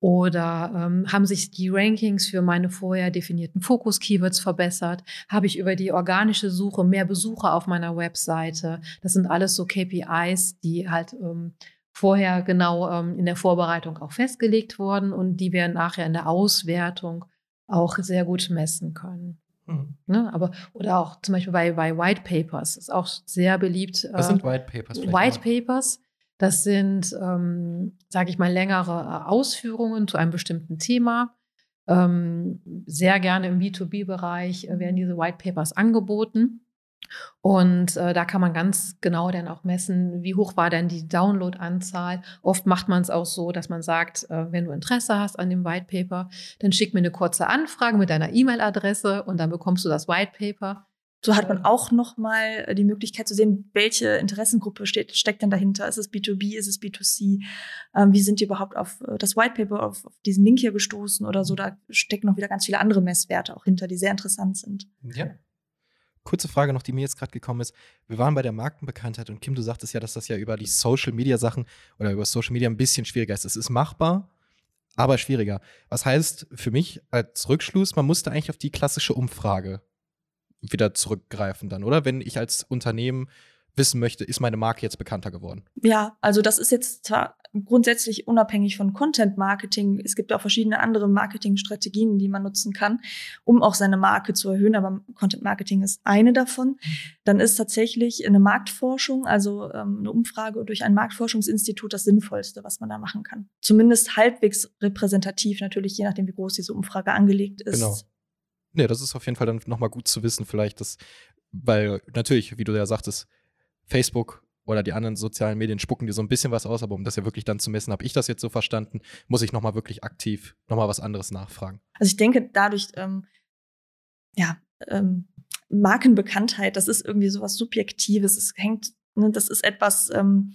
Oder ähm, haben sich die Rankings für meine vorher definierten Fokus-Keywords verbessert? Habe ich über die organische Suche mehr Besucher auf meiner Webseite? Das sind alles so KPIs, die halt ähm, vorher genau ähm, in der Vorbereitung auch festgelegt wurden und die wir nachher in der Auswertung auch sehr gut messen können. Mhm. Ne, aber, oder auch zum Beispiel bei, bei White Papers, ist auch sehr beliebt. Was äh, sind White Papers? White Papers, das sind, ähm, sage ich mal, längere äh, Ausführungen zu einem bestimmten Thema. Ähm, sehr gerne im B2B-Bereich äh, werden diese White Papers angeboten. Und äh, da kann man ganz genau dann auch messen, wie hoch war denn die Download-Anzahl. Oft macht man es auch so, dass man sagt, äh, wenn du Interesse hast an dem White Paper, dann schick mir eine kurze Anfrage mit deiner E-Mail-Adresse und dann bekommst du das White Paper. So hat man auch nochmal äh, die Möglichkeit zu sehen, welche Interessengruppe steht, steckt denn dahinter. Ist es B2B, ist es B2C? Ähm, wie sind die überhaupt auf äh, das White Paper, auf, auf, diesen Link hier gestoßen oder so? Da stecken noch wieder ganz viele andere Messwerte auch hinter, die sehr interessant sind. Ja, kurze Frage noch, die mir jetzt gerade gekommen ist. Wir waren bei der Markenbekanntheit und Kim, du sagtest ja, dass das ja über die Social Media Sachen oder über Social Media ein bisschen schwieriger ist. Es ist machbar, aber schwieriger. Was heißt für mich als Rückschluss, man musste eigentlich auf die klassische Umfrage wieder zurückgreifen dann, oder? Wenn ich als Unternehmen wissen möchte, ist meine Marke jetzt bekannter geworden? Ja, also das ist jetzt grundsätzlich unabhängig von Content Marketing. Es gibt auch verschiedene andere Marketingstrategien, die man nutzen kann, um auch seine Marke zu erhöhen. Aber Content Marketing ist eine davon. Dann ist tatsächlich eine Marktforschung, also ähm, eine Umfrage durch ein Marktforschungsinstitut das Sinnvollste, was man da machen kann. Zumindest halbwegs repräsentativ, natürlich je nachdem, wie groß diese Umfrage angelegt ist. Genau. Nee, das ist auf jeden Fall dann nochmal gut zu wissen, vielleicht, dass, weil natürlich, wie du ja sagtest, Facebook oder die anderen sozialen Medien spucken dir so ein bisschen was aus, aber um das ja wirklich dann zu messen, habe ich das jetzt so verstanden, muss ich nochmal wirklich aktiv nochmal was anderes nachfragen. Also ich denke, dadurch, ähm, ja, ähm, Markenbekanntheit, das ist irgendwie sowas Subjektives. Es hängt, ne, das ist etwas, ähm,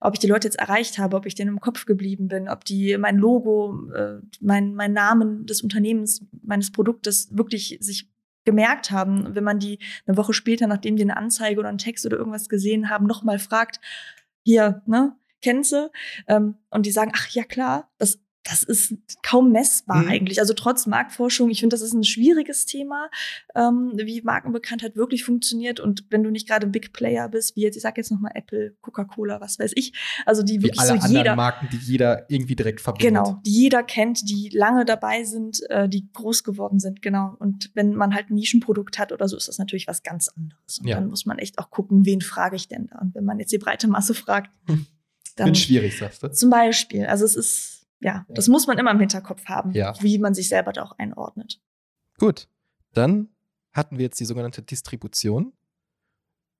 ob ich die Leute jetzt erreicht habe, ob ich denen im Kopf geblieben bin, ob die mein Logo, äh, mein, mein Namen des Unternehmens, meines Produktes wirklich sich gemerkt haben, wenn man die eine Woche später, nachdem die eine Anzeige oder einen Text oder irgendwas gesehen haben, nochmal fragt, hier, ne, kennst du? Ähm, und die sagen, ach ja klar, das das ist kaum messbar Mhm. eigentlich. Also trotz Marktforschung, ich finde, das ist ein schwieriges Thema, ähm, wie Markenbekanntheit wirklich funktioniert. Und wenn du nicht gerade Big Player bist, wie jetzt, ich sag jetzt nochmal Apple, Coca-Cola, was weiß ich, also die Wie wirklich alle so anderen jeder, Marken, die jeder irgendwie direkt verbindet. genau, die jeder kennt, die lange dabei sind, äh, die groß geworden sind, genau. Und wenn man halt ein Nischenprodukt hat oder so, ist das natürlich was ganz anderes. Und Ja. dann muss man echt auch gucken, wen frage ich denn da? Und wenn man jetzt die breite Masse fragt, Hm. dann Wird schwierig, sagst du? zum Beispiel. Also es ist, ja, das muss man immer im Hinterkopf haben, Ja. wie man sich selber da auch einordnet. Gut, dann hatten wir jetzt die sogenannte Distribution.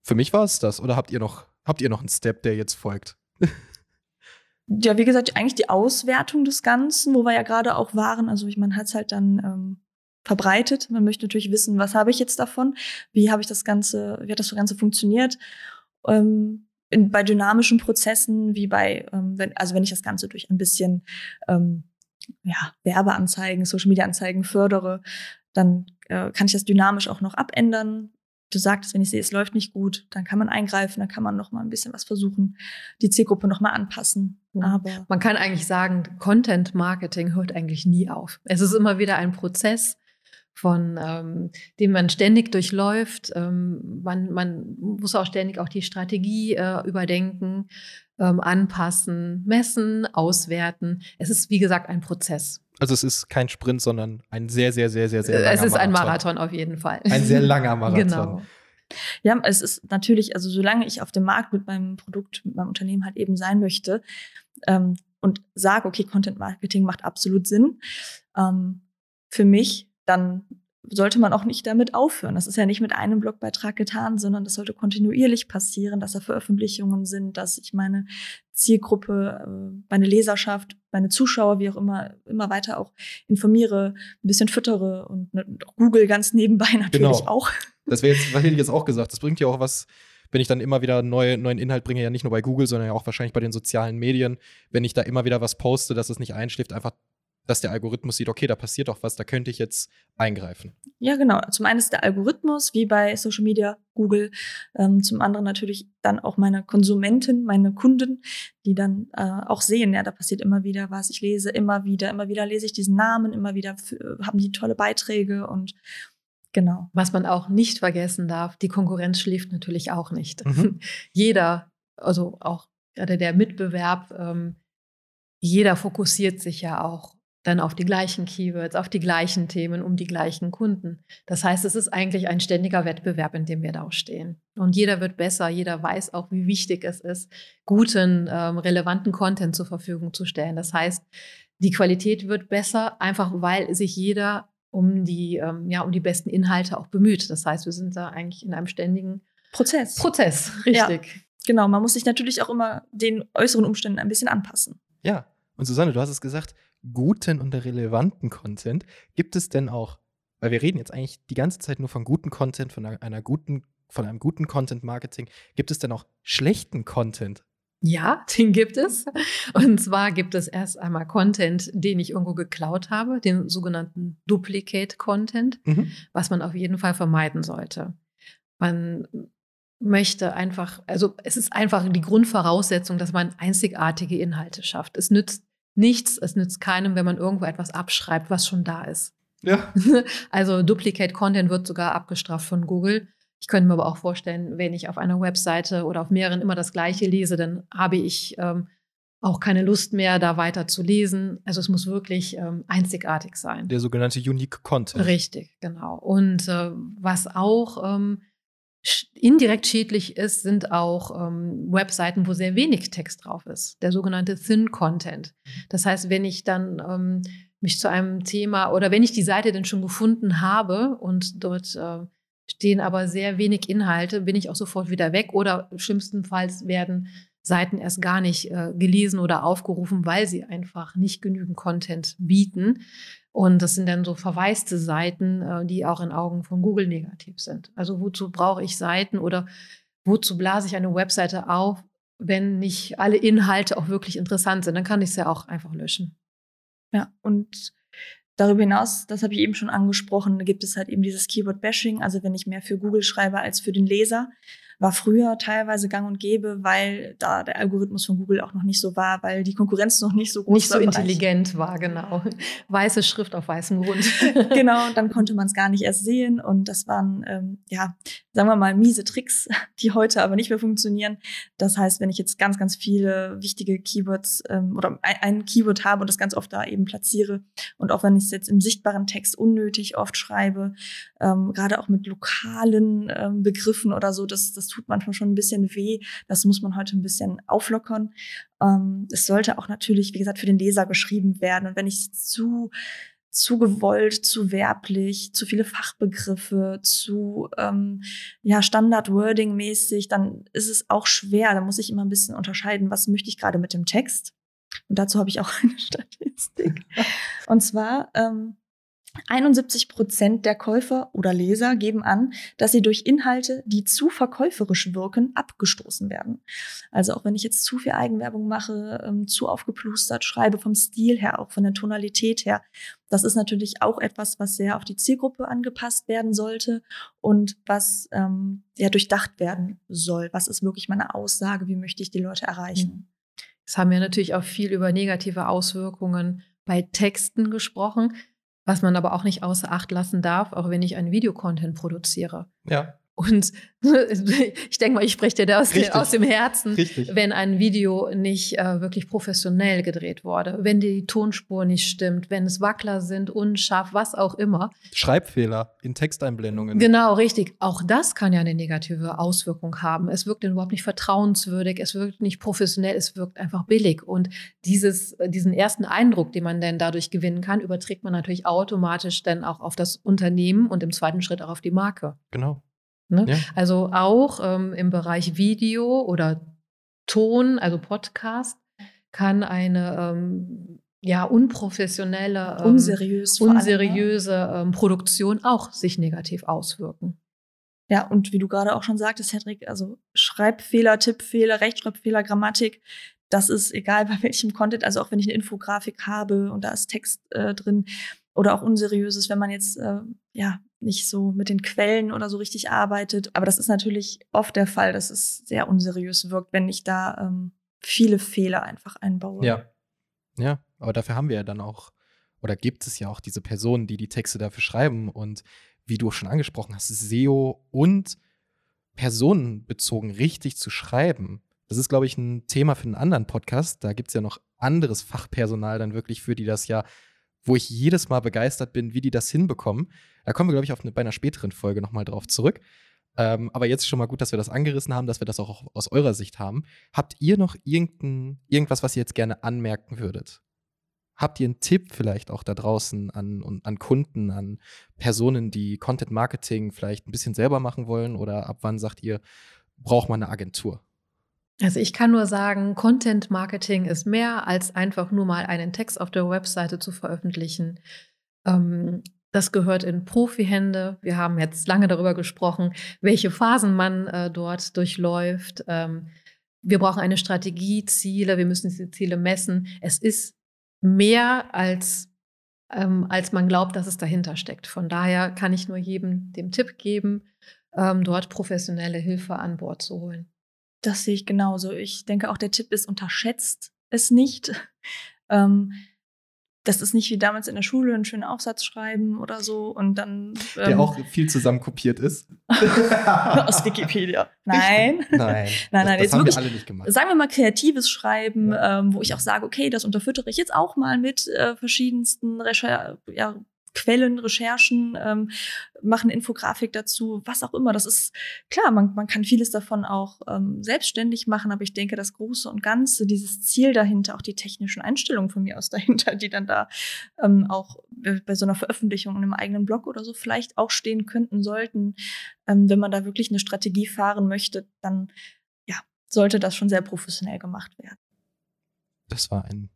Für mich war es das. Oder habt ihr noch, habt ihr noch einen Step, der jetzt folgt? <laughs> Ja, wie gesagt, eigentlich die Auswertung des Ganzen, wo wir ja gerade auch waren. Also ich, man hat es halt dann ähm, verbreitet. Man möchte natürlich wissen, was habe ich jetzt davon? Wie habe ich das Ganze, wie hat das Ganze funktioniert? Ähm, in, bei dynamischen Prozessen, wie bei, ähm, wenn, also wenn ich das Ganze durch ein bisschen ähm, ja, Werbeanzeigen, Social Media Anzeigen fördere, dann äh, kann ich das dynamisch auch noch abändern. Du sagtest, wenn ich sehe, es läuft nicht gut, dann kann man eingreifen, dann kann man noch mal ein bisschen was versuchen, die Zielgruppe noch mal anpassen. Mhm. Aber Man kann eigentlich sagen, Content Marketing hört eigentlich nie auf. Es ist immer wieder ein Prozess, von ähm, dem man ständig durchläuft. Ähm, man, man muss auch ständig auch die Strategie äh, überdenken, ähm, anpassen, messen, auswerten. Es ist, wie gesagt, ein Prozess. Also es ist kein Sprint, sondern ein sehr, sehr, sehr, sehr, sehr langer es ist ein Marathon auf jeden Fall. Ein sehr langer <laughs> Marathon. Genau. Ja, es ist natürlich, also solange ich auf dem Markt mit meinem Produkt, mit meinem Unternehmen halt eben sein möchte ähm, und sage, okay, Content Marketing macht absolut Sinn ähm, für mich, dann sollte man auch nicht damit aufhören. Das ist ja nicht mit einem Blogbeitrag getan, sondern das sollte kontinuierlich passieren, dass da Veröffentlichungen sind, dass ich meine Zielgruppe, äh, meine Leserschaft, meine Zuschauer, wie auch immer, immer weiter auch informiere, ein bisschen füttere und ne, Google ganz nebenbei <laughs> natürlich Genau. auch. Das wäre jetzt, was hätte ich jetzt auch gesagt, das bringt ja auch was, wenn ich dann immer wieder neue, neuen Inhalt bringe, ja nicht nur bei Google, sondern ja auch wahrscheinlich bei den sozialen Medien, wenn ich da immer wieder was poste, dass es nicht einschläft, einfach, dass der Algorithmus sieht, okay, da passiert doch was, da könnte ich jetzt eingreifen. Ja, genau. Zum einen ist der Algorithmus, wie bei Social Media, Google. Ähm, zum anderen natürlich dann auch meine Konsumenten, meine Kunden, die dann äh, auch sehen, ja, da passiert immer wieder was. Ich lese immer wieder, immer wieder lese ich diesen Namen, immer wieder f- haben die tolle Beiträge und genau. Was man auch nicht vergessen darf, die Konkurrenz schläft natürlich auch nicht. Mhm. <laughs> Jeder, also auch gerade der Mitbewerb, ähm, jeder fokussiert sich ja auch dann auf die gleichen Keywords, auf die gleichen Themen, um die gleichen Kunden. Das heißt, es ist eigentlich ein ständiger Wettbewerb, in dem wir da auch stehen. Und jeder wird besser, jeder weiß auch, wie wichtig es ist, guten, ähm, relevanten Content zur Verfügung zu stellen. Das heißt, die Qualität wird besser, einfach weil sich jeder um die, ähm, ja, um die besten Inhalte auch bemüht. Das heißt, wir sind da eigentlich in einem ständigen Prozess. Prozess, Ja. richtig. genau, man muss sich natürlich auch immer den äußeren Umständen ein bisschen anpassen. Ja, und Susanne, du hast es gesagt, guten und relevanten Content. Gibt es denn auch, weil wir reden jetzt eigentlich die ganze Zeit nur von guten Content, von einer, einer guten, von einem guten Content-Marketing, gibt es denn auch schlechten Content? Ja, den gibt es. Und zwar gibt es erst einmal Content, den ich irgendwo geklaut habe, den sogenannten Duplicate Content, Mhm. was man auf jeden Fall vermeiden sollte. Man möchte einfach, also es ist einfach die Grundvoraussetzung, dass man einzigartige Inhalte schafft. Es nützt nichts, es nützt keinem, wenn man irgendwo etwas abschreibt, was schon da ist. Ja. <laughs> Also Duplicate Content wird sogar abgestraft von Google. Ich könnte mir aber auch vorstellen, wenn ich auf einer Webseite oder auf mehreren immer das Gleiche lese, dann habe ich ähm, auch keine Lust mehr, da weiter zu lesen. Also es muss wirklich ähm, einzigartig sein. Der sogenannte Unique Content. Richtig, genau. Und äh, was auch ähm, indirekt schädlich ist, sind auch ähm, Webseiten, wo sehr wenig Text drauf ist. Der sogenannte Thin Content. Das heißt, wenn ich dann ähm, mich zu einem Thema oder wenn ich die Seite denn schon gefunden habe und dort äh, stehen aber sehr wenig Inhalte, bin ich auch sofort wieder weg oder schlimmstenfalls werden Seiten erst gar nicht äh, gelesen oder aufgerufen, weil sie einfach nicht genügend Content bieten. Und das sind dann so verwaiste Seiten, äh, die auch in Augen von Google negativ sind. Also wozu brauche ich Seiten oder wozu blase ich eine Webseite auf, wenn nicht alle Inhalte auch wirklich interessant sind? Dann kann ich es ja auch einfach löschen. Ja, und darüber hinaus, das habe ich eben schon angesprochen, gibt es halt eben dieses Keyword-Bashing, also wenn ich mehr für Google schreibe als für den Leser, war früher teilweise gang und gäbe, weil da der Algorithmus von Google auch noch nicht so war, weil die Konkurrenz noch nicht so groß Nicht so war im Bereich. intelligent war, genau. Weiße Schrift auf weißem Grund. <laughs> genau, und dann konnte man es gar nicht erst sehen. Und das waren, ähm, ja, sagen wir mal, miese Tricks, die heute aber nicht mehr funktionieren. Das heißt, wenn ich jetzt ganz, ganz viele wichtige Keywords ähm, oder ein, ein Keyword habe und das ganz oft da eben platziere und auch wenn ich es jetzt im sichtbaren Text unnötig oft schreibe, ähm, gerade auch mit lokalen ähm, Begriffen oder so, das, das tut manchmal schon ein bisschen weh. Das muss man heute ein bisschen auflockern. Ähm, es sollte auch natürlich, wie gesagt, für den Leser geschrieben werden. Und wenn ich zu zu gewollt, zu werblich, zu viele Fachbegriffe, zu ähm, ja Standard-Wording mäßig, dann ist es auch schwer. Da muss ich immer ein bisschen unterscheiden, was möchte ich gerade mit dem Text. Und dazu habe ich auch <laughs> eine Statistik. <laughs> Und zwar ähm, 71 Prozent der Käufer oder Leser geben an, dass sie durch Inhalte, die zu verkäuferisch wirken, abgestoßen werden. Also auch wenn ich jetzt zu viel Eigenwerbung mache, ähm, zu aufgeplustert schreibe, vom Stil her, auch von der Tonalität her, das ist natürlich auch etwas, was sehr auf die Zielgruppe angepasst werden sollte und was ähm, ja durchdacht werden soll. Was ist wirklich meine Aussage? Wie möchte ich die Leute erreichen? Es haben wir natürlich auch viel über negative Auswirkungen bei Texten gesprochen. Was man aber auch nicht außer Acht lassen darf, auch wenn ich einen Videocontent produziere. Ja. Und <laughs> ich denke mal, ich spreche dir da aus, aus dem Herzen, Richtig. wenn ein Video nicht äh, wirklich professionell gedreht wurde, wenn die Tonspur nicht stimmt, wenn es Wackler sind, unscharf, was auch immer. Schreibfehler in Texteinblendungen. Genau, richtig. Auch das kann ja eine negative Auswirkung haben. Es wirkt überhaupt nicht vertrauenswürdig, es wirkt nicht professionell, es wirkt einfach billig. Und dieses, diesen ersten Eindruck, den man dann dadurch gewinnen kann, überträgt man natürlich automatisch dann auch auf das Unternehmen und im zweiten Schritt auch auf die Marke. Genau. Ne? Ja. Also auch ähm, im Bereich Video oder Ton, also Podcast, kann eine ähm, ja unprofessionelle, ähm, Unseriös. vor allem, ne? unseriöse ähm, Produktion auch sich negativ auswirken. Ja, und wie du gerade auch schon sagtest, Hedrick, also Schreibfehler, Tippfehler, Rechtschreibfehler, Grammatik, das ist egal bei <laughs> welchem Content, also auch wenn ich eine Infografik habe und da ist Text äh, drin oder auch unseriöses, wenn man jetzt äh, ja nicht so mit den Quellen oder so richtig arbeitet. Aber das ist natürlich oft der Fall, dass es sehr unseriös wirkt, wenn ich da ähm, viele Fehler einfach einbaue. Ja. Ja, aber dafür haben wir ja dann auch, oder gibt es ja auch diese Personen, die die Texte dafür schreiben und wie du schon angesprochen hast, SEO und personenbezogen richtig zu schreiben. Das ist, glaube ich, ein Thema für einen anderen Podcast. Da gibt es ja noch anderes Fachpersonal dann wirklich für, die das ja, wo ich jedes Mal begeistert bin, wie die das hinbekommen. Da kommen wir, glaube ich, auf eine, bei einer späteren Folge nochmal drauf zurück. Ähm, aber jetzt schon mal gut, dass wir das angerissen haben, dass wir das auch aus eurer Sicht haben. Habt ihr noch irgendein, irgendwas, was ihr jetzt gerne anmerken würdet? Habt ihr einen Tipp vielleicht auch da draußen an, an Kunden, an Personen, die Content Marketing vielleicht ein bisschen selber machen wollen? Oder ab wann sagt ihr, braucht man eine Agentur? Also ich kann nur sagen, Content Marketing ist mehr als einfach nur mal einen Text auf der Webseite zu veröffentlichen. Ähm, das gehört in Profihände. Wir haben jetzt lange darüber gesprochen, welche Phasen man äh, dort durchläuft. Ähm, wir brauchen eine Strategie, Ziele, wir müssen diese Ziele messen. Es ist mehr als, ähm, als man glaubt, dass es dahinter steckt. Von daher kann ich nur jedem den Tipp geben, ähm, dort professionelle Hilfe an Bord zu holen. Das sehe ich genauso. Ich denke auch, der Tipp ist, unterschätzt es nicht. <laughs> Ähm, das ist nicht wie damals in der Schule einen schönen Aufsatz schreiben oder so und dann. Der ähm, auch viel zusammen kopiert ist. <laughs> aus Wikipedia. Nein. <laughs> Nein. Nein, das, nein, das jetzt haben wirklich- wir alle nicht gemacht. Sagen wir mal kreatives Schreiben, ähm, wo ich auch sage, okay, das unterfüttere ich jetzt auch mal mit äh, verschiedensten Recher ja, Quellen, Recherchen, ähm, machen Infografik dazu, was auch immer. Das ist klar, man, man kann vieles davon auch ähm, selbstständig machen, aber ich denke, das Große und Ganze, dieses Ziel dahinter, auch die technischen Einstellungen von mir aus <laughs> dahinter, die dann da ähm, auch bei bei so einer Veröffentlichung in einem eigenen Blog oder so vielleicht auch stehen könnten, sollten, ähm, wenn man da wirklich eine Strategie fahren möchte, dann ja, sollte das schon sehr professionell gemacht werden. Das war ein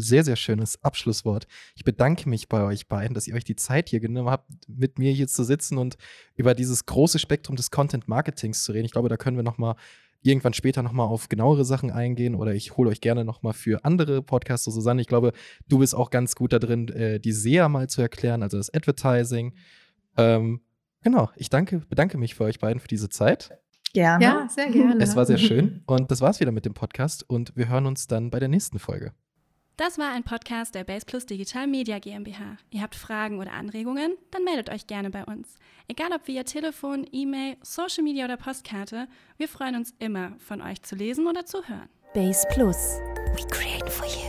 sehr, sehr schönes Abschlusswort. Ich bedanke mich bei euch beiden, dass ihr euch die Zeit hier genommen habt, mit mir hier zu sitzen und über dieses große Spektrum des Content Marketings zu reden. Ich glaube, da können wir noch mal irgendwann später noch mal auf genauere Sachen eingehen oder ich hole euch gerne noch mal für andere Podcasts, so Susanne. Ich glaube, du bist auch ganz gut da drin, äh, die SEA mal zu erklären, also das Advertising. Ähm, genau, ich danke, bedanke mich für euch beiden für diese Zeit. Gerne. Ja, sehr gerne. Es war sehr schön. <laughs> Und das war's wieder mit dem Podcast. Und wir hören uns dann bei der nächsten Folge. Das war ein Podcast der Base Plus Digital Media GmbH. Ihr habt Fragen oder Anregungen? Dann meldet euch gerne bei uns. Egal ob via Telefon, E-Mail, Social Media oder Postkarte, wir freuen uns immer, von euch zu lesen oder zu hören. Base Plus. We create for you.